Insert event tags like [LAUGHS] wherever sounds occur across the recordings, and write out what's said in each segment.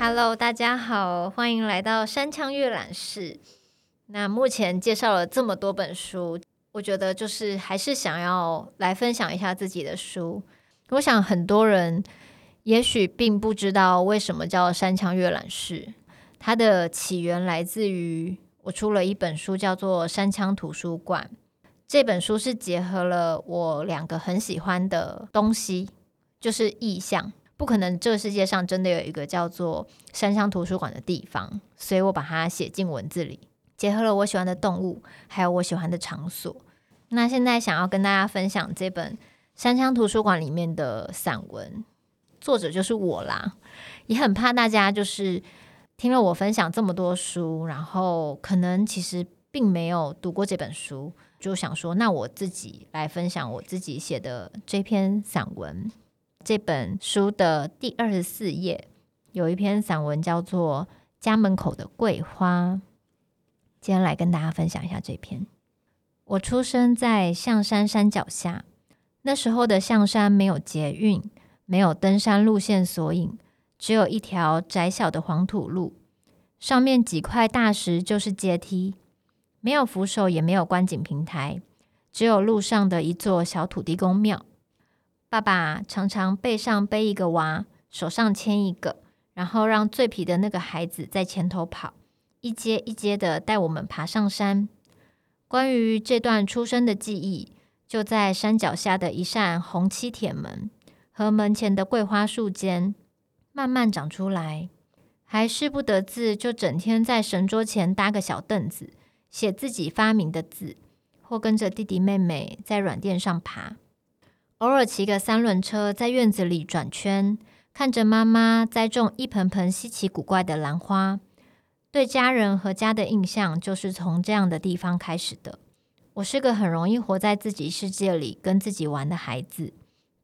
Hello，大家好，欢迎来到山羌阅览室。那目前介绍了这么多本书，我觉得就是还是想要来分享一下自己的书。我想很多人也许并不知道为什么叫山羌阅览室，它的起源来自于我出了一本书，叫做《山羌图书馆》。这本书是结合了我两个很喜欢的东西，就是意象。不可能，这个世界上真的有一个叫做山羌图书馆的地方，所以我把它写进文字里，结合了我喜欢的动物，还有我喜欢的场所。那现在想要跟大家分享这本山羌图书馆里面的散文，作者就是我啦。也很怕大家就是听了我分享这么多书，然后可能其实并没有读过这本书，就想说，那我自己来分享我自己写的这篇散文。这本书的第二十四页有一篇散文，叫做《家门口的桂花》。今天来跟大家分享一下这篇。我出生在象山山脚下，那时候的象山没有捷运，没有登山路线索引，只有一条窄小的黄土路，上面几块大石就是阶梯，没有扶手，也没有观景平台，只有路上的一座小土地公庙。爸爸常常背上背一个娃，手上牵一个，然后让最皮的那个孩子在前头跑，一阶一阶的带我们爬上山。关于这段出生的记忆，就在山脚下的一扇红漆铁门和门前的桂花树间慢慢长出来。还识不得字，就整天在神桌前搭个小凳子，写自己发明的字，或跟着弟弟妹妹在软垫上爬。偶尔骑个三轮车在院子里转圈，看着妈妈栽种一盆盆稀奇古怪的兰花，对家人和家的印象就是从这样的地方开始的。我是个很容易活在自己世界里，跟自己玩的孩子。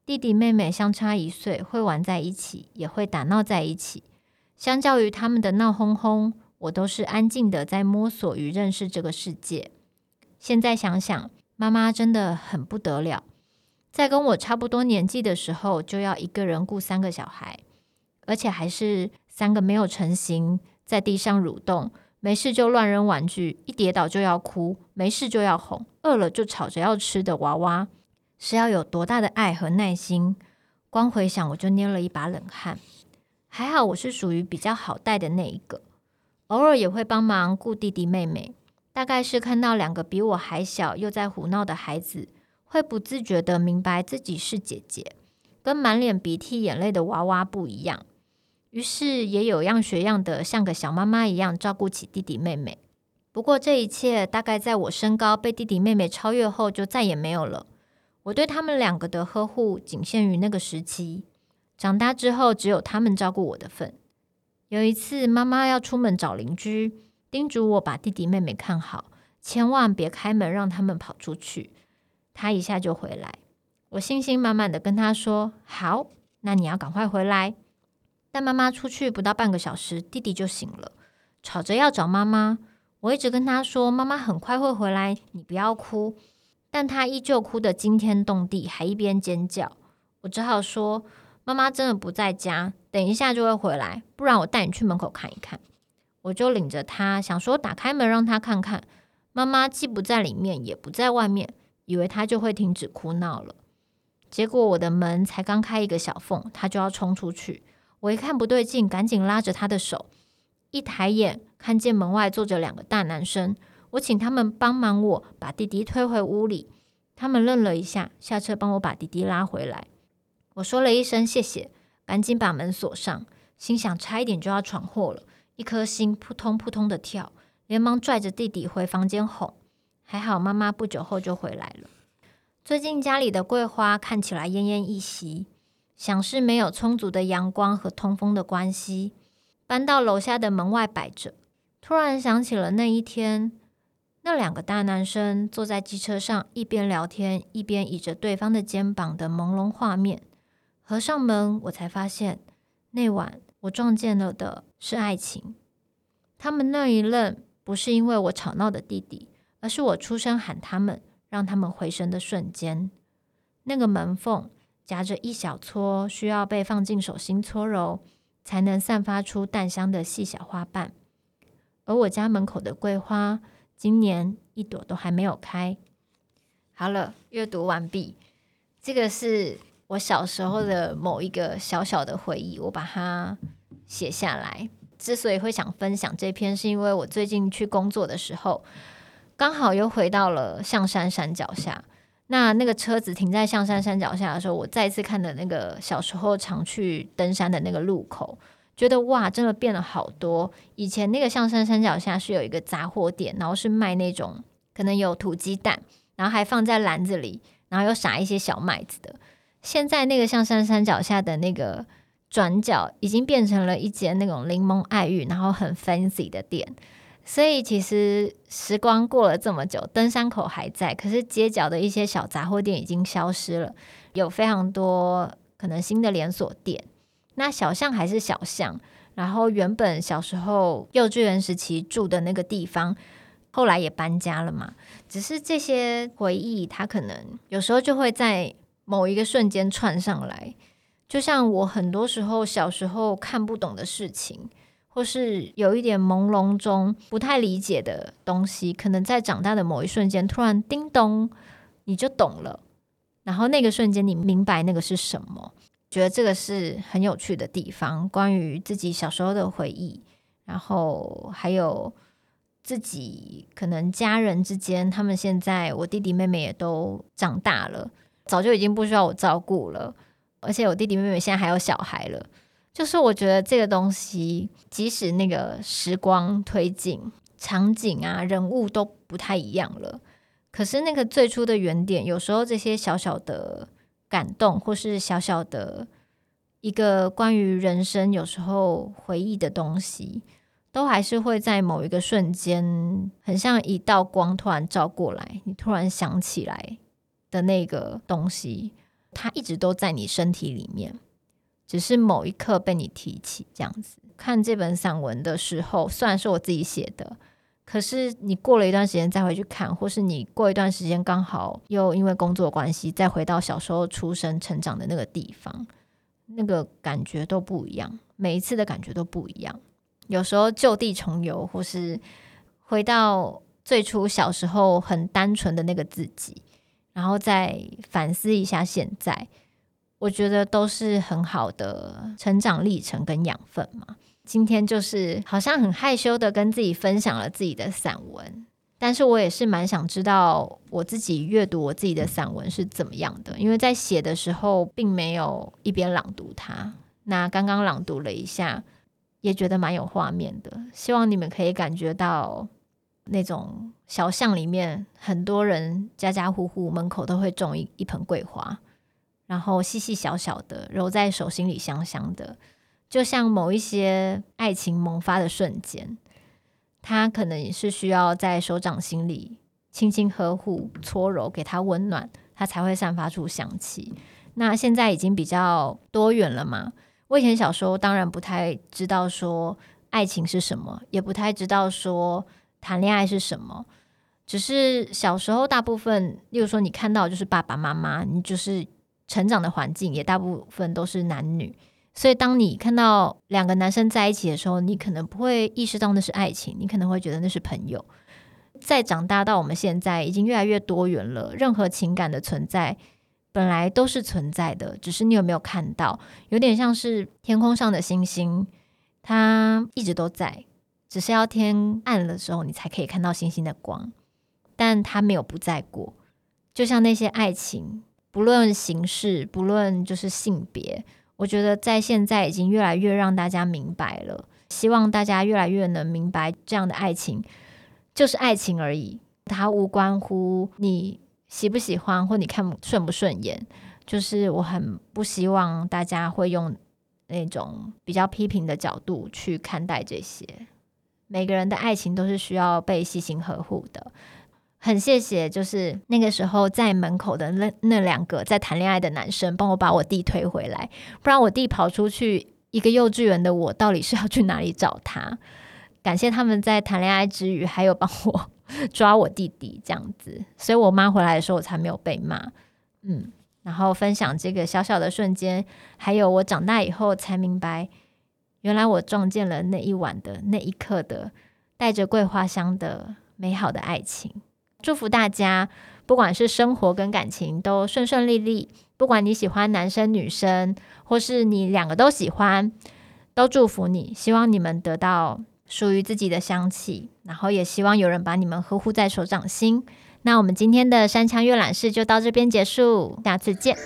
弟弟妹妹相差一岁，会玩在一起，也会打闹在一起。相较于他们的闹哄哄，我都是安静的在摸索与认识这个世界。现在想想，妈妈真的很不得了。在跟我差不多年纪的时候，就要一个人顾三个小孩，而且还是三个没有成型，在地上蠕动，没事就乱扔玩具，一跌倒就要哭，没事就要哄，饿了就吵着要吃的娃娃，是要有多大的爱和耐心？光回想我就捏了一把冷汗。还好我是属于比较好带的那一个，偶尔也会帮忙顾弟弟妹妹，大概是看到两个比我还小又在胡闹的孩子。会不自觉地明白自己是姐姐，跟满脸鼻涕眼泪的娃娃不一样，于是也有样学样的像个小妈妈一样照顾起弟弟妹妹。不过这一切大概在我身高被弟弟妹妹超越后就再也没有了。我对他们两个的呵护仅限于那个时期，长大之后只有他们照顾我的份。有一次妈妈要出门找邻居，叮嘱我把弟弟妹妹看好，千万别开门让他们跑出去。他一下就回来，我信心满满的跟他说：“好，那你要赶快回来。”但妈妈出去不到半个小时，弟弟就醒了，吵着要找妈妈。我一直跟他说：“妈妈很快会回来，你不要哭。”但他依旧哭得惊天动地，还一边尖叫。我只好说：“妈妈真的不在家，等一下就会回来，不然我带你去门口看一看。”我就领着他，想说打开门让他看看，妈妈既不在里面，也不在外面。以为他就会停止哭闹了，结果我的门才刚开一个小缝，他就要冲出去。我一看不对劲，赶紧拉着他的手，一抬眼看见门外坐着两个大男生，我请他们帮忙我把弟弟推回屋里。他们愣了一下，下车帮我把弟弟拉回来。我说了一声谢谢，赶紧把门锁上，心想差一点就要闯祸了，一颗心扑通扑通的跳，连忙拽着弟弟回房间哄。还好，妈妈不久后就回来了。最近家里的桂花看起来奄奄一息，想是没有充足的阳光和通风的关系，搬到楼下的门外摆着。突然想起了那一天，那两个大男生坐在机车上，一边聊天一边倚着对方的肩膀的朦胧画面。合上门，我才发现那晚我撞见了的是爱情。他们那一愣。不是因为我吵闹的弟弟，而是我出声喊他们，让他们回神的瞬间。那个门缝夹着一小撮需要被放进手心搓揉，才能散发出淡香的细小花瓣。而我家门口的桂花，今年一朵都还没有开。好了，阅读完毕。这个是我小时候的某一个小小的回忆，我把它写下来。之所以会想分享这篇，是因为我最近去工作的时候，刚好又回到了象山山脚下。那那个车子停在象山山脚下的时候，我再次看的那个小时候常去登山的那个路口，觉得哇，真的变了好多。以前那个象山山脚下是有一个杂货店，然后是卖那种可能有土鸡蛋，然后还放在篮子里，然后又撒一些小麦子的。现在那个象山山脚下的那个。转角已经变成了一间那种柠檬爱玉，然后很 fancy 的店。所以其实时光过了这么久，登山口还在，可是街角的一些小杂货店已经消失了，有非常多可能新的连锁店。那小巷还是小巷，然后原本小时候幼稚园时期住的那个地方，后来也搬家了嘛。只是这些回忆，它可能有时候就会在某一个瞬间串上来。就像我很多时候小时候看不懂的事情，或是有一点朦胧中不太理解的东西，可能在长大的某一瞬间，突然叮咚，你就懂了。然后那个瞬间，你明白那个是什么，觉得这个是很有趣的地方。关于自己小时候的回忆，然后还有自己可能家人之间，他们现在我弟弟妹妹也都长大了，早就已经不需要我照顾了。而且我弟弟妹妹现在还有小孩了，就是我觉得这个东西，即使那个时光推进，场景啊、人物都不太一样了，可是那个最初的原点，有时候这些小小的感动，或是小小的一个关于人生有时候回忆的东西，都还是会在某一个瞬间，很像一道光突然照过来，你突然想起来的那个东西。它一直都在你身体里面，只是某一刻被你提起，这样子。看这本散文的时候，虽然是我自己写的，可是你过了一段时间再回去看，或是你过一段时间刚好又因为工作关系再回到小时候出生成长的那个地方，那个感觉都不一样。每一次的感觉都不一样。有时候旧地重游，或是回到最初小时候很单纯的那个自己。然后再反思一下现在，我觉得都是很好的成长历程跟养分嘛。今天就是好像很害羞的跟自己分享了自己的散文，但是我也是蛮想知道我自己阅读我自己的散文是怎么样的，因为在写的时候并没有一边朗读它。那刚刚朗读了一下，也觉得蛮有画面的，希望你们可以感觉到。那种小巷里面，很多人家家户户门口都会种一一盆桂花，然后细细小小的揉在手心里，香香的，就像某一些爱情萌发的瞬间，它可能也是需要在手掌心里轻轻呵护、搓揉，给它温暖，它才会散发出香气。那现在已经比较多元了嘛？我以前小时候当然不太知道说爱情是什么，也不太知道说。谈恋爱是什么？只是小时候大部分，例如说你看到就是爸爸妈妈，你就是成长的环境也大部分都是男女，所以当你看到两个男生在一起的时候，你可能不会意识到那是爱情，你可能会觉得那是朋友。再长大到我们现在，已经越来越多元了，任何情感的存在本来都是存在的，只是你有没有看到？有点像是天空上的星星，它一直都在。只是要天暗的时候，你才可以看到星星的光，但它没有不在过。就像那些爱情，不论形式，不论就是性别，我觉得在现在已经越来越让大家明白了。希望大家越来越能明白，这样的爱情就是爱情而已，它无关乎你喜不喜欢或你看顺不顺眼。就是我很不希望大家会用那种比较批评的角度去看待这些。每个人的爱情都是需要被细心呵护的。很谢谢，就是那个时候在门口的那那两个在谈恋爱的男生，帮我把我弟推回来，不然我弟跑出去，一个幼稚园的我到底是要去哪里找他？感谢他们在谈恋爱之余，还有帮我 [LAUGHS] 抓我弟弟这样子，所以我妈回来的时候，我才没有被骂。嗯，然后分享这个小小的瞬间，还有我长大以后才明白，原来我撞见了那一晚的那一刻的带着桂花香的美好的爱情。祝福大家，不管是生活跟感情都顺顺利利。不管你喜欢男生女生，或是你两个都喜欢，都祝福你。希望你们得到属于自己的香气，然后也希望有人把你们呵护在手掌心。那我们今天的山羌阅览室就到这边结束，下次见。